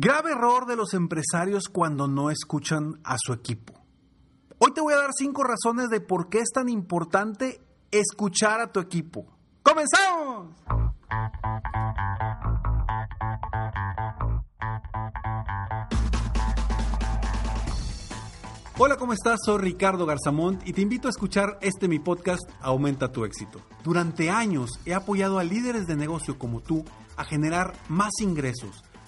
Grave error de los empresarios cuando no escuchan a su equipo. Hoy te voy a dar cinco razones de por qué es tan importante escuchar a tu equipo. ¡Comenzamos! Hola, ¿cómo estás? Soy Ricardo Garzamont y te invito a escuchar este mi podcast Aumenta tu éxito. Durante años he apoyado a líderes de negocio como tú a generar más ingresos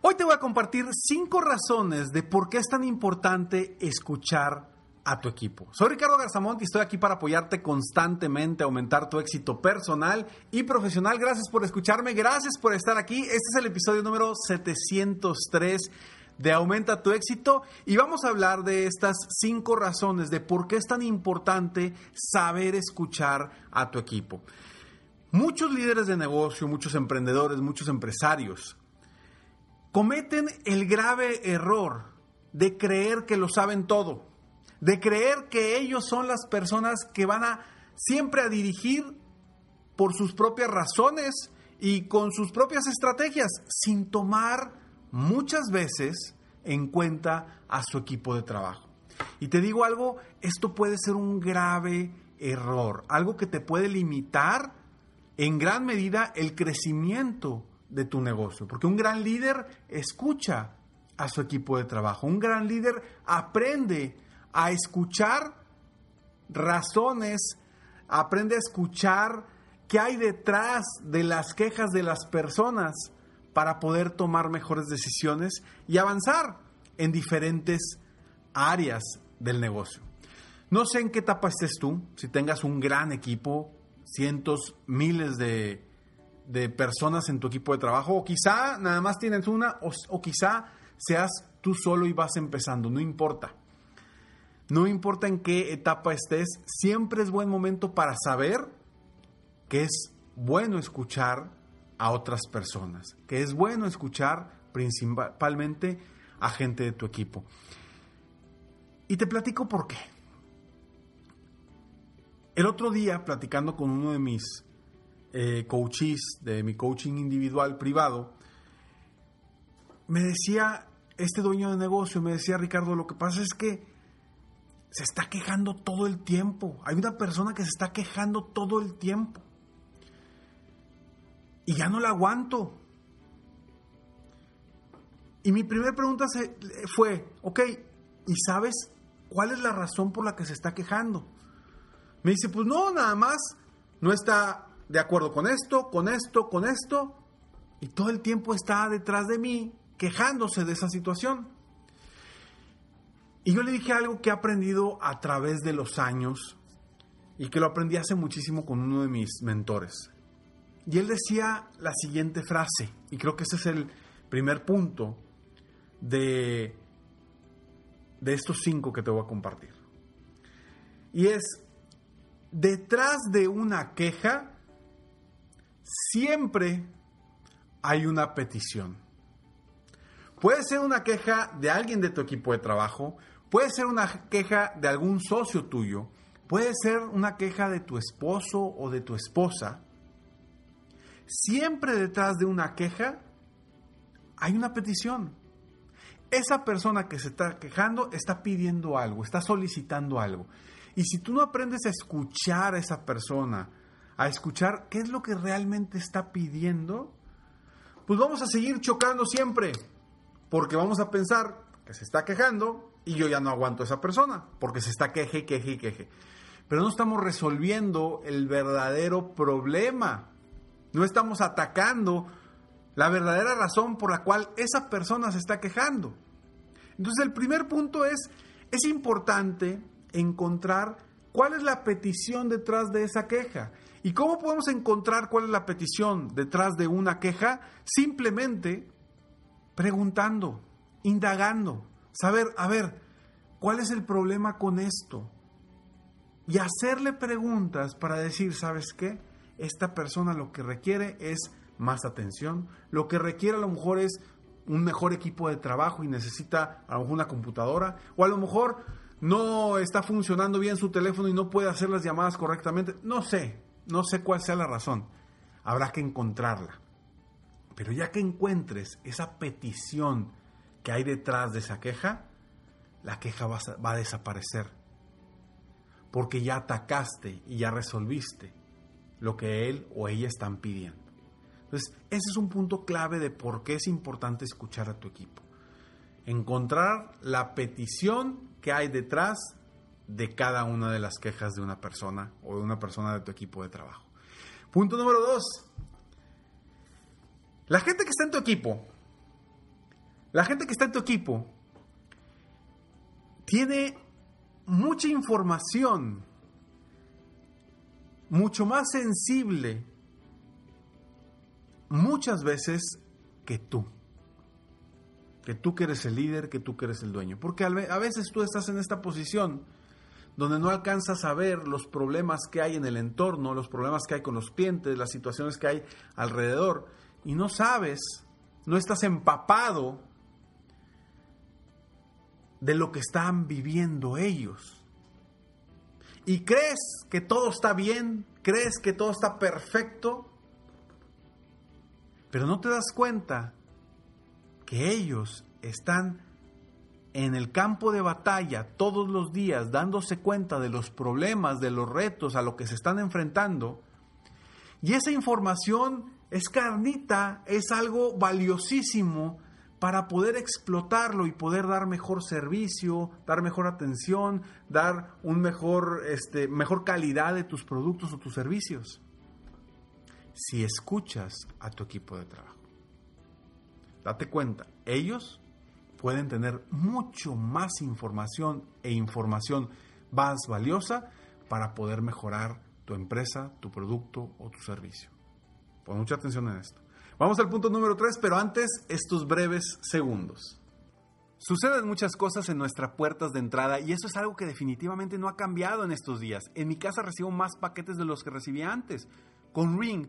Hoy te voy a compartir cinco razones de por qué es tan importante escuchar a tu equipo. Soy Ricardo Garzamont y estoy aquí para apoyarte constantemente, aumentar tu éxito personal y profesional. Gracias por escucharme, gracias por estar aquí. Este es el episodio número 703 de Aumenta tu éxito y vamos a hablar de estas cinco razones de por qué es tan importante saber escuchar a tu equipo. Muchos líderes de negocio, muchos emprendedores, muchos empresarios cometen el grave error de creer que lo saben todo, de creer que ellos son las personas que van a siempre a dirigir por sus propias razones y con sus propias estrategias, sin tomar muchas veces en cuenta a su equipo de trabajo. Y te digo algo, esto puede ser un grave error, algo que te puede limitar en gran medida el crecimiento de tu negocio. Porque un gran líder escucha a su equipo de trabajo. Un gran líder aprende a escuchar razones, aprende a escuchar qué hay detrás de las quejas de las personas para poder tomar mejores decisiones y avanzar en diferentes áreas del negocio. No sé en qué etapa estés tú, si tengas un gran equipo, cientos, miles de de personas en tu equipo de trabajo, o quizá nada más tienes una, o, quizá seas tú solo y vas empezando, no importa. No importa en qué etapa estés, siempre es buen momento para saber que es bueno escuchar a otras personas, que es bueno escuchar principalmente a gente de tu equipo. Y te platico por qué. El otro día, platicando con uno de mis eh, coaches de mi coaching individual privado, me decía este dueño de negocio, me decía Ricardo, lo que pasa es que se está quejando todo el tiempo. Hay una persona que se está quejando todo el tiempo. Y ya no la aguanto. Y mi primera pregunta fue, ok, ¿y sabes cuál es la razón por la que se está quejando? Me dice, pues no, nada más, no está de acuerdo con esto, con esto, con esto, y todo el tiempo está detrás de mí quejándose de esa situación. Y yo le dije algo que he aprendido a través de los años y que lo aprendí hace muchísimo con uno de mis mentores. Y él decía la siguiente frase, y creo que ese es el primer punto de, de estos cinco que te voy a compartir. Y es, detrás de una queja siempre hay una petición. Puede ser una queja de alguien de tu equipo de trabajo, puede ser una queja de algún socio tuyo, puede ser una queja de tu esposo o de tu esposa. Siempre detrás de una queja hay una petición. Esa persona que se está quejando está pidiendo algo, está solicitando algo. Y si tú no aprendes a escuchar a esa persona, a escuchar qué es lo que realmente está pidiendo, pues vamos a seguir chocando siempre, porque vamos a pensar que se está quejando y yo ya no aguanto a esa persona, porque se está queje, queje queje. Pero no estamos resolviendo el verdadero problema, no estamos atacando la verdadera razón por la cual esa persona se está quejando. Entonces el primer punto es, es importante encontrar cuál es la petición detrás de esa queja. ¿Y cómo podemos encontrar cuál es la petición detrás de una queja? Simplemente preguntando, indagando, saber, a ver, ¿Cuál es el problema con esto? Y hacerle preguntas para decir, ¿sabes qué? Esta persona lo que requiere es más atención, lo que requiere a lo mejor es un mejor equipo de trabajo y necesita a computadora, o a lo mejor no está funcionando bien su teléfono y no puede hacer las llamadas correctamente. No sé, no sé cuál sea la razón. Habrá que encontrarla. Pero ya que encuentres esa petición que hay detrás de esa queja, la queja va a, desaparecer. Porque ya atacaste y ya resolviste lo que él o ella están pidiendo. Entonces, ese es un punto clave de por qué es importante escuchar a tu equipo. Encontrar la petición que hay detrás de cada una de las quejas de una persona o de una persona de tu equipo de trabajo. Punto número dos. La gente que está en tu equipo, la gente que está en tu equipo, tiene mucha información, mucho más sensible, muchas veces que tú que tú que eres el líder, que tú que eres el dueño. Porque a veces tú estás en esta posición donde no alcanzas a ver los problemas que hay en el entorno, los problemas que hay con los clientes, las situaciones que hay alrededor, y no sabes, no estás empapado de lo que están viviendo ellos. Y crees que todo está bien, crees que todo está perfecto, pero no te das cuenta que ellos están en el campo de batalla todos los días dándose cuenta de los problemas, de los retos a lo que se están enfrentando, y esa información es carnita, es algo valiosísimo para poder explotarlo y poder dar mejor servicio, dar mejor atención, dar un mejor, este, mejor calidad de tus productos o tus servicios. Si escuchas a tu equipo de trabajo. Date cuenta, ellos pueden tener mucho más información e información más valiosa para poder mejorar tu empresa, tu producto o tu servicio. Pon mucha atención en esto. Vamos al punto número 3, pero antes estos breves segundos. Suceden muchas cosas en nuestras puertas de entrada y eso es algo que definitivamente no ha cambiado en estos días. En mi casa recibo más paquetes de los que recibía antes. Con Ring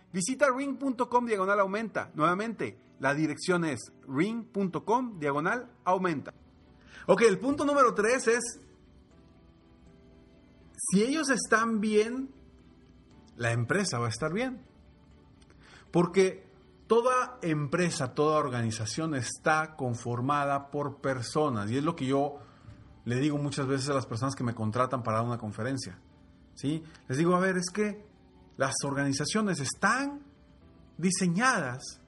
Visita ring.com diagonal aumenta. Nuevamente, la dirección es ring.com diagonal aumenta. Ok, el punto número tres es, si ellos están bien, la empresa va a estar bien. Porque toda empresa, toda organización está conformada por personas. Y es lo que yo le digo muchas veces a las personas que me contratan para dar una conferencia. ¿sí? Les digo, a ver, es que las organizaciones están diseñadas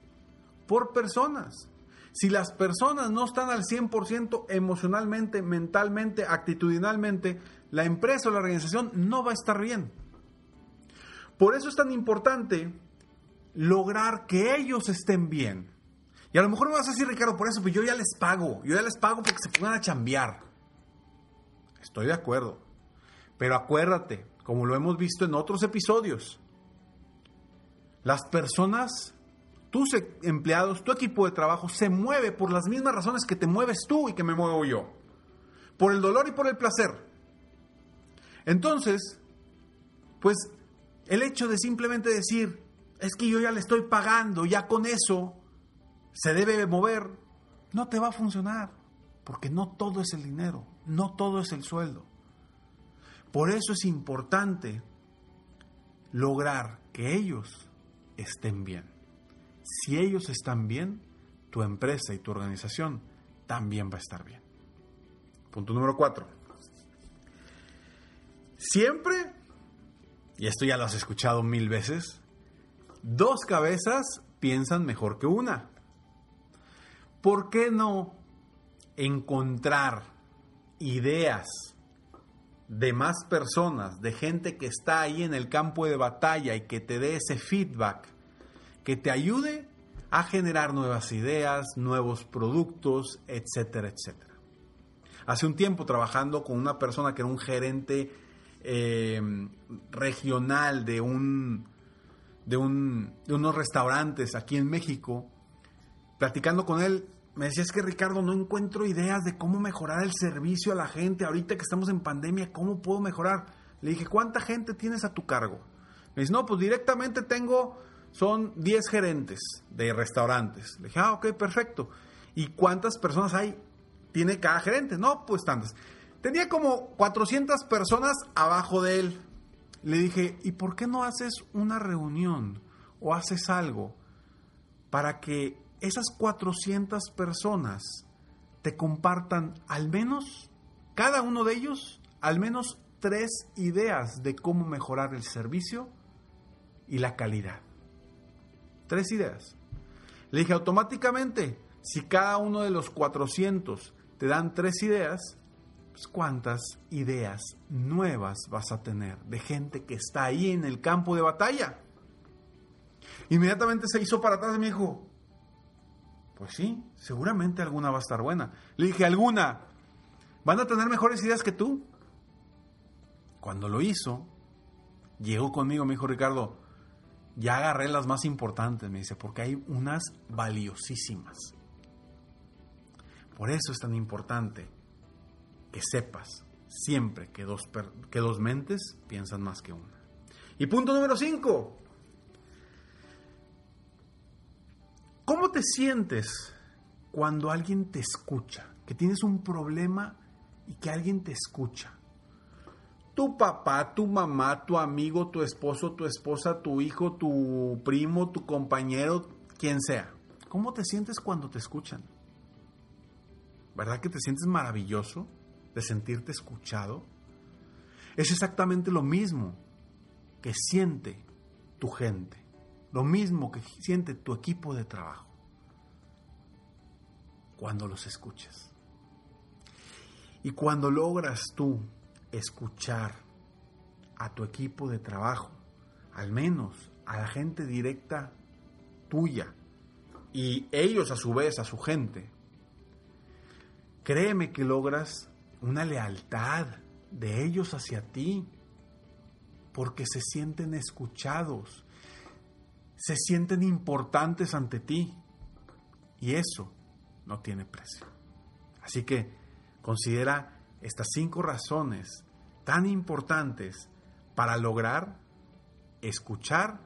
por personas. Si las personas no están al 100% emocionalmente, mentalmente, actitudinalmente, la empresa o la organización no va a estar bien. Por eso es tan importante lograr que ellos estén bien. Y a lo mejor me vas a decir, Ricardo, por eso, pues yo ya les pago. Yo ya les pago porque se pongan a chambear. Estoy de acuerdo. Pero acuérdate, como lo hemos visto en otros episodios, las personas, tus e-, empleados, tu equipo de trabajo se mueve por las mismas razones que te mueves tú y que me muevo yo. Por el dolor y por el placer. Entonces, pues el hecho de simplemente decir, es que yo ya le estoy pagando, ya con eso se debe mover, no te va a funcionar, porque no todo es el dinero, no todo es el sueldo. Por eso es importante lograr que ellos estén bien. Si ellos están bien, tu empresa y tu organización también va a estar bien. Punto número cuatro. Siempre, y esto ya lo has escuchado mil veces, dos cabezas piensan mejor que una. ¿Por qué no encontrar ideas de más personas, de gente que está ahí en el campo de batalla y que te dé ese feedback, que te ayude a generar nuevas ideas, nuevos productos, etcétera, etcétera. Hace un tiempo trabajando con una persona que era un gerente eh, regional de un, de un de unos restaurantes aquí en México, platicando con él, me decía, es que Ricardo, no encuentro ideas de cómo mejorar el servicio a la gente. Ahorita que estamos en pandemia, ¿cómo puedo mejorar? Le dije, ¿cuánta gente tienes a tu cargo? Me dice, no, pues directamente tengo, son 10 gerentes de restaurantes. Le dije, ah, ok, perfecto. ¿Y cuántas personas hay? Tiene cada gerente. No, pues tantas. Tenía como 400 personas abajo de él. Le dije, ¿y por qué no haces una reunión o haces algo para que esas 400 personas te compartan al menos, cada uno de ellos, al menos tres ideas de cómo mejorar el servicio y la calidad. Tres ideas. Le dije automáticamente, si cada uno de los 400 te dan tres ideas, pues cuántas ideas nuevas vas a tener de gente que está ahí en el campo de batalla. Inmediatamente se hizo para atrás y me dijo, pues sí, seguramente alguna va a estar buena. Le dije, ¿alguna? ¿Van a tener mejores ideas que tú? Cuando lo hizo, llegó conmigo, me dijo Ricardo, ya agarré las más importantes, me dice, porque hay unas valiosísimas. Por eso es tan importante que sepas siempre que dos, que dos mentes piensan más que una. Y punto número 5. ¿Cómo te sientes cuando alguien te escucha? Que tienes un problema y que alguien te escucha. Tu papá, tu mamá, tu amigo, tu esposo, tu esposa, tu hijo, tu primo, tu compañero, quien sea. ¿Cómo te sientes cuando te escuchan? ¿Verdad que te sientes maravilloso de sentirte escuchado? Es exactamente lo mismo que siente tu gente. Lo mismo que siente tu equipo de trabajo cuando los escuchas. Y cuando logras tú escuchar a tu equipo de trabajo, al menos a la gente directa tuya, y ellos a su vez a su gente, créeme que logras una lealtad de ellos hacia ti, porque se sienten escuchados, se sienten importantes ante ti. Y eso no tiene precio. Así que considera estas cinco razones tan importantes para lograr escuchar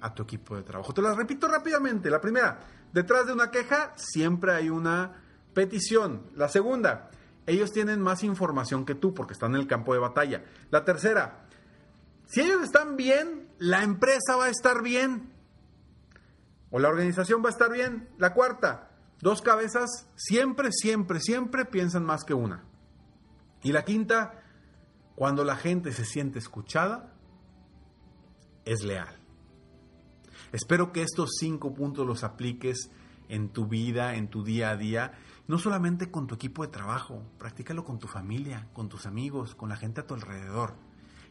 a tu equipo de trabajo. Te las repito rápidamente. La primera, detrás de una queja siempre hay una petición. La segunda, ellos tienen más información que tú porque están en el campo de batalla. La tercera, si ellos están bien, la empresa va a estar bien o la organización va a estar bien. La cuarta, dos cabezas siempre, siempre, siempre piensan más que una. Y la quinta, cuando la gente se siente escuchada, es leal. Espero que estos cinco puntos los apliques en tu vida, en tu día a día, no solamente con tu equipo de trabajo, practícalo con tu familia, con tus amigos, con la gente a tu alrededor.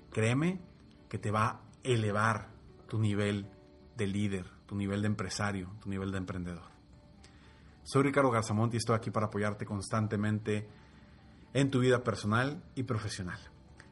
Créeme que te va a elevar tu nivel de líder, tu nivel de empresario, tu nivel de emprendedor. Soy Ricardo Garzamont y estoy aquí para apoyarte constantemente en tu vida personal y profesional.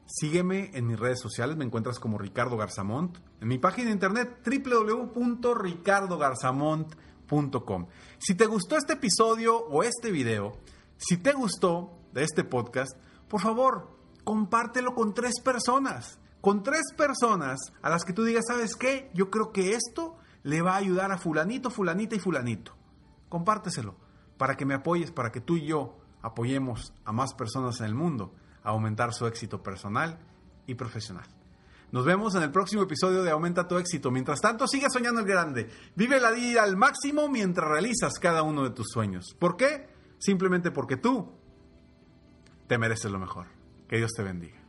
Sígueme en mis redes sociales, me encuentras como Ricardo Garzamont, en mi página de internet www.ricardogarzamont.com. Si te gustó este episodio o este video, si te gustó de este podcast, por favor, compártelo con tres personas con tres personas a las que tú digas, ¿sabes qué? Yo creo que esto le va a ayudar a fulanito, fulanita y fulanito. Compárteselo para que me apoyes, para que tú y yo apoyemos a más personas en el mundo a aumentar su éxito personal y profesional. Nos vemos en el próximo episodio de Aumenta tu éxito. Mientras tanto, sigue soñando el grande. Vive la vida al máximo mientras realizas cada uno de tus sueños. ¿Por qué? Simplemente porque tú te mereces lo mejor. Que Dios te bendiga.